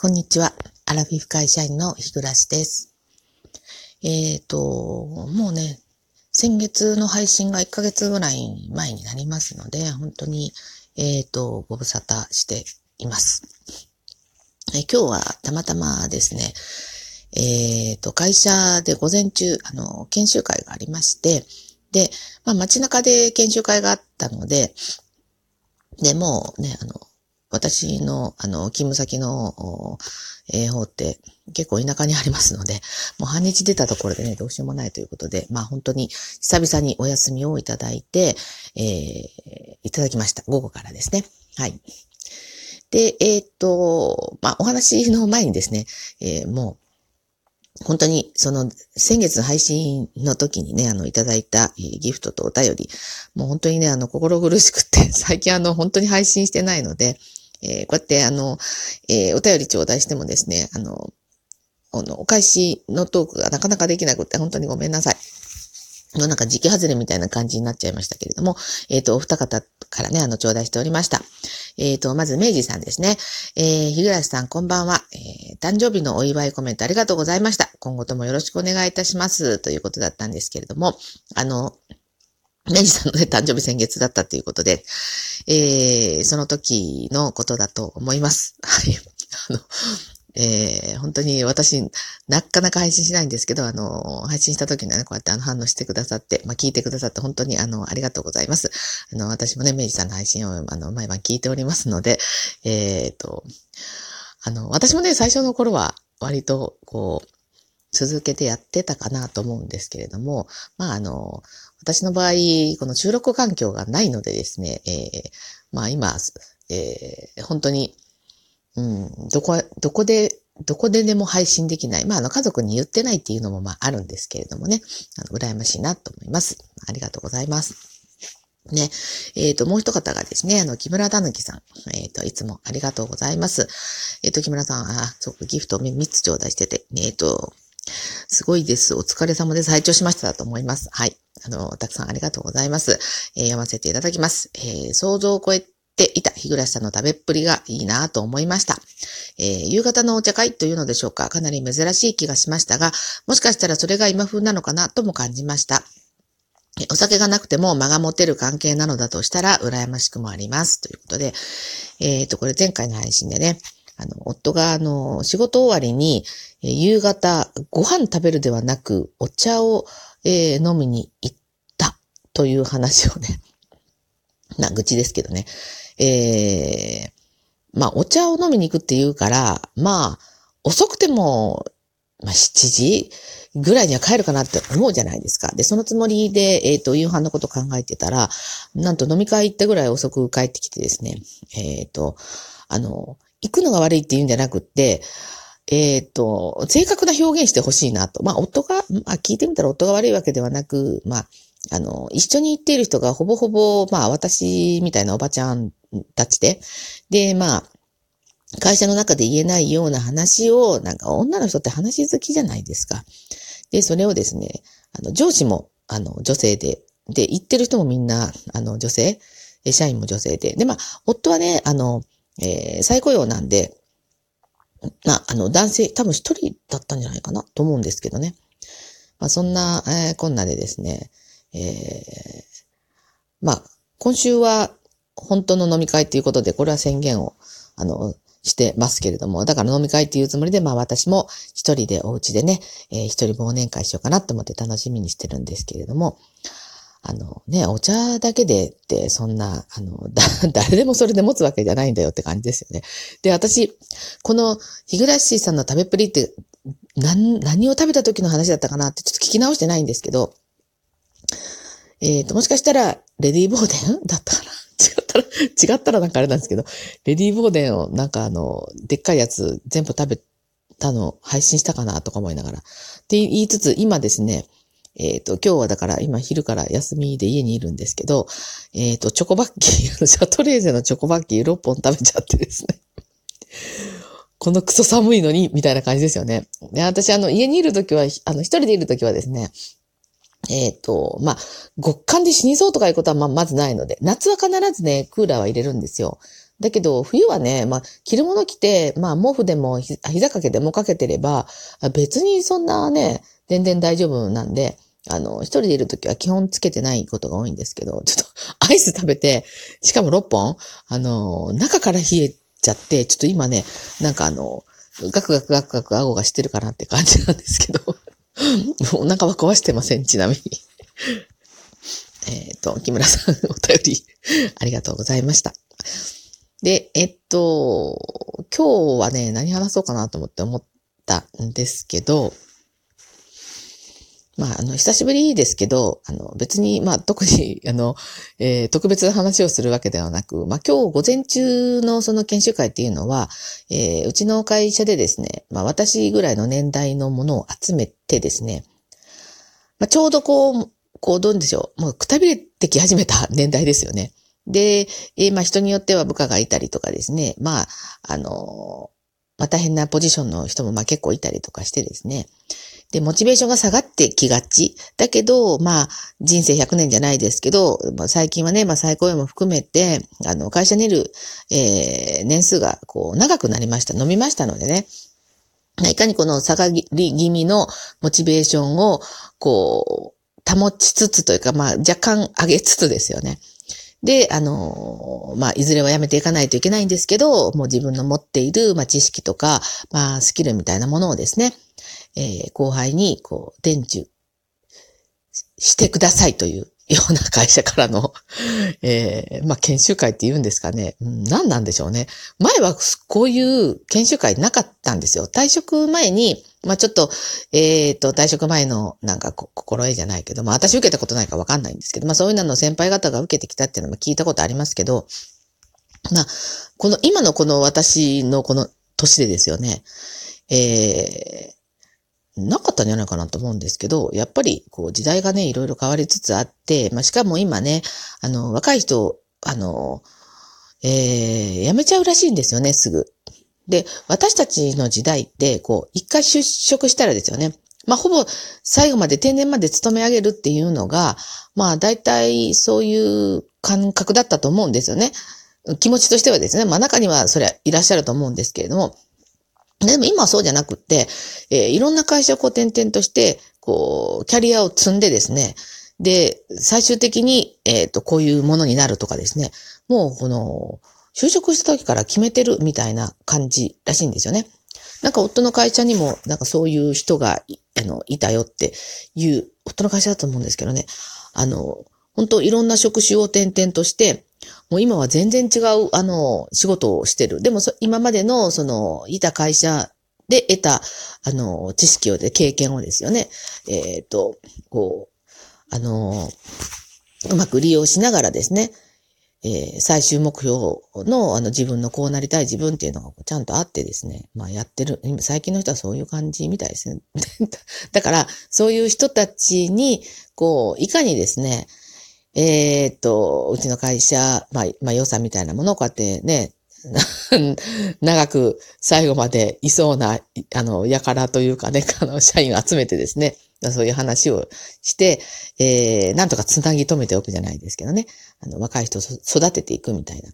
こんにちは。アラフィフ会社員の日暮です。えっ、ー、と、もうね、先月の配信が1ヶ月ぐらい前になりますので、本当に、えっ、ー、と、ご無沙汰しています。え今日はたまたまですね、えっ、ー、と、会社で午前中、あの、研修会がありまして、で、まあ街中で研修会があったので、で、もうね、あの、私の、あの、勤務先の、えー、方って結構田舎にありますので、もう半日出たところでね、どうしようもないということで、まあ本当に久々にお休みをいただいて、えー、いただきました。午後からですね。はい。で、えー、っと、まあお話の前にですね、えー、もう、本当に、その、先月配信の時にね、あの、いただいたギフトとお便り、もう本当にね、あの、心苦しくて、最近あの、本当に配信してないので、えー、こうやってあの、えー、お便り頂戴してもですね、あの、あの、お返しのトークがなかなかできなくて、本当にごめんなさい。のなんか時期外れみたいな感じになっちゃいましたけれども、えっ、ー、と、お二方からね、あの、頂戴しておりました。えっ、ー、と、まず、明治さんですね。えー、日暮さん、こんばんは。えー、誕生日のお祝いコメントありがとうございました。今後ともよろしくお願いいたします。ということだったんですけれども、あの、明治さんのね、誕生日先月だったということで、えー、その時のことだと思います。はい。あの、えー、本当に私、なかなか配信しないんですけど、あの、配信した時にはね、こうやってあの反応してくださって、まあ、聞いてくださって本当にあの、ありがとうございます。あの、私もね、明治さんの配信をあの、毎晩聞いておりますので、えっ、と、あの、私もね、最初の頃は割と、こう、続けてやってたかなと思うんですけれども、まあ、あの、私の場合、この収録環境がないのでですね、えー、まあ今、えー、本当に、うん、どこ、どこで、どこででも配信できない。まあ、あの、家族に言ってないっていうのもまああるんですけれどもね、あの、羨ましいなと思います。ありがとうございます。ね。えっ、ー、と、もう一方がですね、あの、木村たぬきさん。えっ、ー、と、いつもありがとうございます。えっ、ー、と、木村さん、あ、そう、ギフトを3つ頂戴してて、えっ、と、すごいです。お疲れ様です。拝聴しましたと思います。はい。あの、たくさんありがとうございます。えー、読ませていただきます。えー、想像を超えていた日暮さんの食べっぷりがいいなと思いました。えー、夕方のお茶会というのでしょうか。かなり珍しい気がしましたが、もしかしたらそれが今風なのかなとも感じました。お酒がなくても間が持てる関係なのだとしたら羨ましくもあります。ということで、えっ、ー、と、これ前回の配信でね、あの、夫が、あの、仕事終わりに、え夕方、ご飯食べるではなく、お茶を、えー、飲みに行ったという話をね、な、愚痴ですけどね。えー、まあ、お茶を飲みに行くって言うから、まあ、遅くても、まあ、7時ぐらいには帰るかなって思うじゃないですか。で、そのつもりで、えっ、ー、と、夕飯のこと考えてたら、なんと飲み会行ったぐらい遅く帰ってきてですね、えっ、ー、と、あの、行くのが悪いって言うんじゃなくって、えっ、ー、と、正確な表現してほしいなと。まあ、夫が、まあ、聞いてみたら夫が悪いわけではなく、まあ、あの、一緒に行っている人がほぼほぼ、まあ、私みたいなおばちゃんたちで、で、まあ、会社の中で言えないような話を、なんか女の人って話好きじゃないですか。で、それをですね、あの、上司も、あの、女性で、で、行ってる人もみんな、あの、女性、社員も女性で、で、まあ、夫はね、あの、えー、再雇用なんで、まあ、あの、男性、多分一人だったんじゃないかなと思うんですけどね。まあ、そんな、えー、こんなでですね、えー、まあ、今週は本当の飲み会ということで、これは宣言を、あの、してますけれども、だから飲み会っていうつもりで、まあ私も一人でお家でね、えー、一人忘年会しようかなと思って楽しみにしてるんですけれども、あのね、お茶だけでって、そんな、あの、だ、誰でもそれで持つわけじゃないんだよって感じですよね。で、私、この、日暮さんの食べっぷりって、何、何を食べた時の話だったかなってちょっと聞き直してないんですけど、えっ、ー、と、もしかしたら、レディーボーデン？だったかな？違ったら、違ったらなんかあれなんですけど、レディーボーデンをなんかあの、でっかいやつ全部食べたの配信したかなとか思いながら。って言いつつ、今ですね、えっ、ー、と、今日はだから今昼から休みで家にいるんですけど、えっ、ー、と、チョコバッキー、シャトレーゼのチョコバッキー6本食べちゃってですね。このクソ寒いのに、みたいな感じですよね。で、私、あの、家にいるときは、あの、一人でいるときはですね、えっ、ー、と、まあ、極寒で死にそうとかいうことはまあ、まずないので、夏は必ずね、クーラーは入れるんですよ。だけど、冬はね、まあ、着るもの着て、まあ、毛布でもひ膝掛けでもかけてれば、別にそんなね、全然大丈夫なんで、あの、一人でいるときは基本つけてないことが多いんですけど、ちょっと アイス食べて、しかも6本、あの、中から冷えちゃって、ちょっと今ね、なんかあの、ガクガクガクガク顎がしてるかなって感じなんですけど、お腹は壊してません、ちなみに。えっ、と、木村さん、お便り、ありがとうございました。で、えっと、今日はね、何話そうかなと思って思ったんですけど、まあ、あの、久しぶりですけど、あの、別に、まあ、特に、あの、えー、特別な話をするわけではなく、まあ、今日午前中のその研修会っていうのは、えー、うちの会社でですね、まあ、私ぐらいの年代のものを集めてですね、まあ、ちょうどこう、こう、どうでしょう、もうくたびれてき始めた年代ですよね。で、えー、まあ人によっては部下がいたりとかですね、まあ、あのまあ大変なポジションの人もまあ結構いたりとかしてですね、で、モチベーションが下がってきがち。だけど、まあ、人生100年じゃないですけど、まあ、最近はね、まあ、再雇用も含めて、あの、会社にいる、えー、年数が、こう、長くなりました。飲みましたのでね。いかにこの下がり気味のモチベーションを、こう、保ちつつというか、まあ、若干上げつつですよね。で、あの、まあ、いずれはやめていかないといけないんですけど、もう自分の持っている、まあ、知識とか、まあ、スキルみたいなものをですね、えー、後輩に、こう、伝授してくださいというような会社からの、えー、まあ、研修会って言うんですかね。うん、何なんでしょうね。前はこういう研修会なかったんですよ。退職前に、まあ、ちょっと、えっ、ー、と、退職前のなんか心得じゃないけど、まあ、私受けたことないかわかんないんですけど、まあ、そういうのの先輩方が受けてきたっていうのも聞いたことありますけど、まあ、この、今のこの私のこの年でですよね、えー、なかったんじゃないかなと思うんですけど、やっぱりこう時代がね、いろいろ変わりつつあって、まあ、しかも今ね、あの、若い人、あの、えー、辞めちゃうらしいんですよね、すぐ。で、私たちの時代って、こう、一回出職したらですよね。まあ、ほぼ最後まで定年まで勤め上げるっていうのが、まあ、大体そういう感覚だったと思うんですよね。気持ちとしてはですね。まあ、中にはそれはいらっしゃると思うんですけれども、でも今はそうじゃなくって、えー、いろんな会社をこう転々として、こう、キャリアを積んでですね、で、最終的に、えっ、ー、と、こういうものになるとかですね、もうこの、就職した時から決めてるみたいな感じらしいんですよね。なんか夫の会社にも、なんかそういう人が、あの、いたよっていう、夫の会社だと思うんですけどね。あの、本当いろんな職種を転々として、もう今は全然違う、あの、仕事をしてる。でも、今までの、その、いた会社で得た、あの、知識をで、経験をですよね。えっ、ー、と、こう、あの、うまく利用しながらですね、えー、最終目標の、あの、自分のこうなりたい自分っていうのがちゃんとあってですね、まあやってる、今最近の人はそういう感じみたいですね。だから、そういう人たちに、こう、いかにですね、えー、っと、うちの会社、まあ、まあ予算みたいなものをこうやってね、長く最後までいそうな、あの、やからというかね、あの、社員を集めてですね、そういう話をして、えー、なんとかつなぎ止めておくじゃないですけどね、あの、若い人を育てていくみたいな。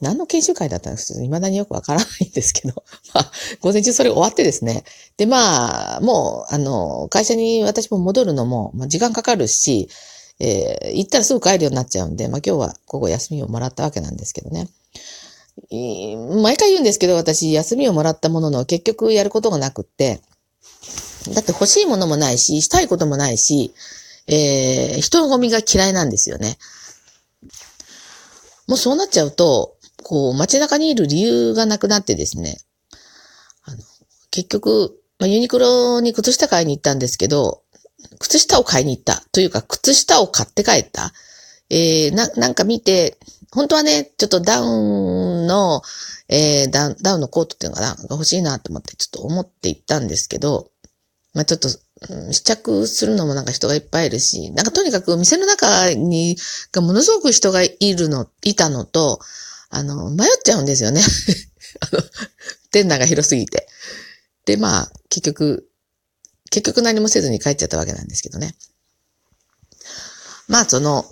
何の研修会だったのか、未だによくわからないんですけど、まあ、午前中それ終わってですね。で、まあ、もう、あの、会社に私も戻るのも、まあ、時間かかるし、えー、行ったらすぐ帰るようになっちゃうんで、まあ今日は午後休みをもらったわけなんですけどね。毎回言うんですけど、私、休みをもらったものの結局やることがなくって、だって欲しいものもないし、したいこともないし、えー、人のゴミが嫌いなんですよね。もうそうなっちゃうと、こう、街中にいる理由がなくなってですね、あの、結局、まあ、ユニクロに靴下買いに行ったんですけど、靴下を買いに行った。というか、靴下を買って帰った。えー、な、なんか見て、本当はね、ちょっとダウンの、えー、ダウン、ダウンのコートっていうのかな、が欲しいなと思って、ちょっと思って行ったんですけど、まあちょっと、試着するのもなんか人がいっぱいいるし、なんかとにかく店の中に、がものすごく人がいるの、いたのと、あの、迷っちゃうんですよね。あの、店内が広すぎて。で、まあ、結局、結局何もせずに帰っちゃったわけなんですけどね。まあ、その、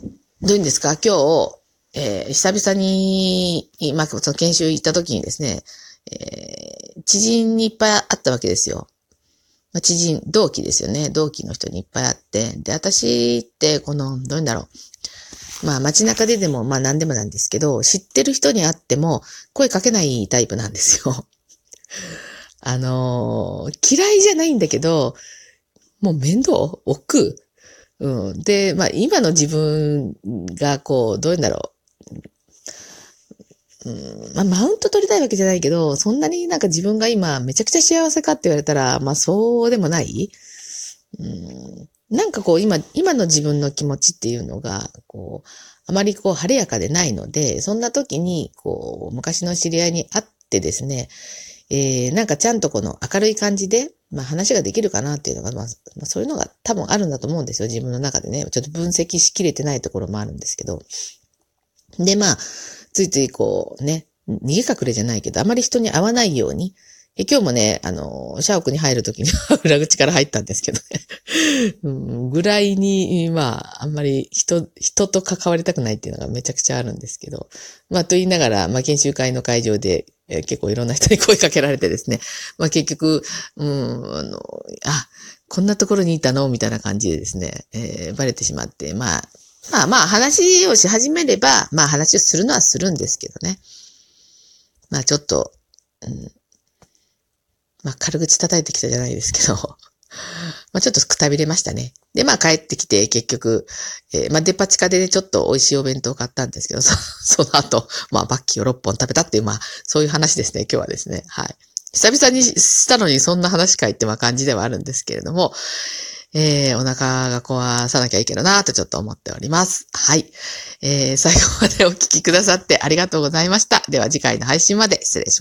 どういうんですか？今日、えー、久々に、まあ、その研修行った時にですね、えー、知人にいっぱいあったわけですよ。まあ、知人、同期ですよね。同期の人にいっぱいあって。で、私って、この、どういうんだろう。まあ街中ででも、まあ何でもなんですけど、知ってる人に会っても声かけないタイプなんですよ。あのー、嫌いじゃないんだけど、もう面倒億うん。で、まあ今の自分がこう、どういうんだろう。うん、まあ、マウント取りたいわけじゃないけど、そんなになんか自分が今めちゃくちゃ幸せかって言われたら、まあそうでもない。うん、なんかこう今、今の自分の気持ちっていうのが、こう、あまりこう晴れやかでないので、そんな時に、こう、昔の知り合いに会ってですね、えー、なんかちゃんとこの明るい感じで、まあ話ができるかなっていうのが、まあ、そういうのが多分あるんだと思うんですよ。自分の中でね。ちょっと分析しきれてないところもあるんですけど。で、まあ、ついついこうね、逃げ隠れじゃないけど、あまり人に会わないように、え今日もね、あの、社屋に入るときに 裏口から入ったんですけどね うん、ぐらいに、まあ、あんまり人、人と関わりたくないっていうのがめちゃくちゃあるんですけど、まあ、と言いながら、まあ、研修会の会場で、えー、結構いろんな人に声かけられてですね、まあ、結局、うん、あの、あ、こんなところにいたのみたいな感じでですね、えー、バレてしまって、まあ、まあまあ話をし始めれば、まあ話をするのはするんですけどね。まあちょっと、うん、まあ、軽口叩いてきたじゃないですけど、まあ、ちょっとくたびれましたね。で、まあ、帰ってきて、結局、えー、まあ、デパ地下でね、ちょっと美味しいお弁当を買ったんですけど、そ その後、まあ、バッキーを6本食べたっていう、まあ、そういう話ですね、今日はですね。はい。久々にしたのにそんな話かいってまあ感じではあるんですけれども、えー、お腹が壊さなきゃいいけどなとちょっと思っております。はい。えー、最後までお聞きくださってありがとうございました。では次回の配信まで失礼します。